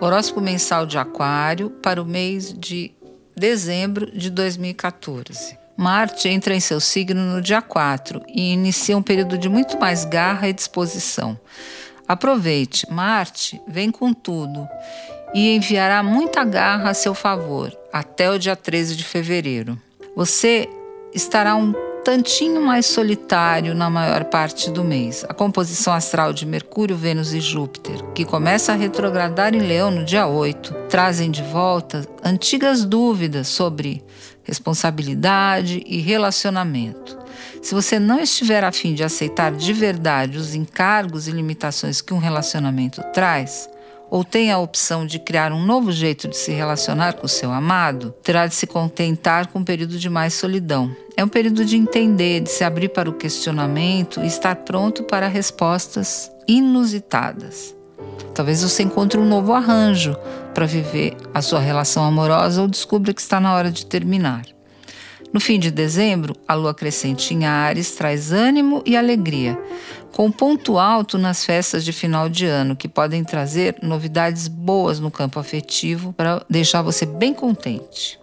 Horóscopo mensal de Aquário para o mês de dezembro de 2014. Marte entra em seu signo no dia 4 e inicia um período de muito mais garra e disposição. Aproveite, Marte vem com tudo e enviará muita garra a seu favor até o dia 13 de fevereiro. Você estará um tantinho mais solitário na maior parte do mês. A composição astral de Mercúrio, Vênus e Júpiter, que começa a retrogradar em Leão no dia 8, trazem de volta antigas dúvidas sobre responsabilidade e relacionamento. Se você não estiver a fim de aceitar de verdade os encargos e limitações que um relacionamento traz, ou tem a opção de criar um novo jeito de se relacionar com o seu amado, terá de se contentar com um período de mais solidão. É um período de entender, de se abrir para o questionamento e estar pronto para respostas inusitadas. Talvez você encontre um novo arranjo para viver a sua relação amorosa ou descubra que está na hora de terminar. No fim de dezembro, a lua crescente em Ares traz ânimo e alegria, com ponto alto nas festas de final de ano, que podem trazer novidades boas no campo afetivo para deixar você bem contente.